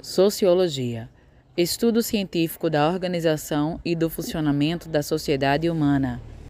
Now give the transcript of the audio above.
Sociologia estudo científico da organização e do funcionamento da sociedade humana.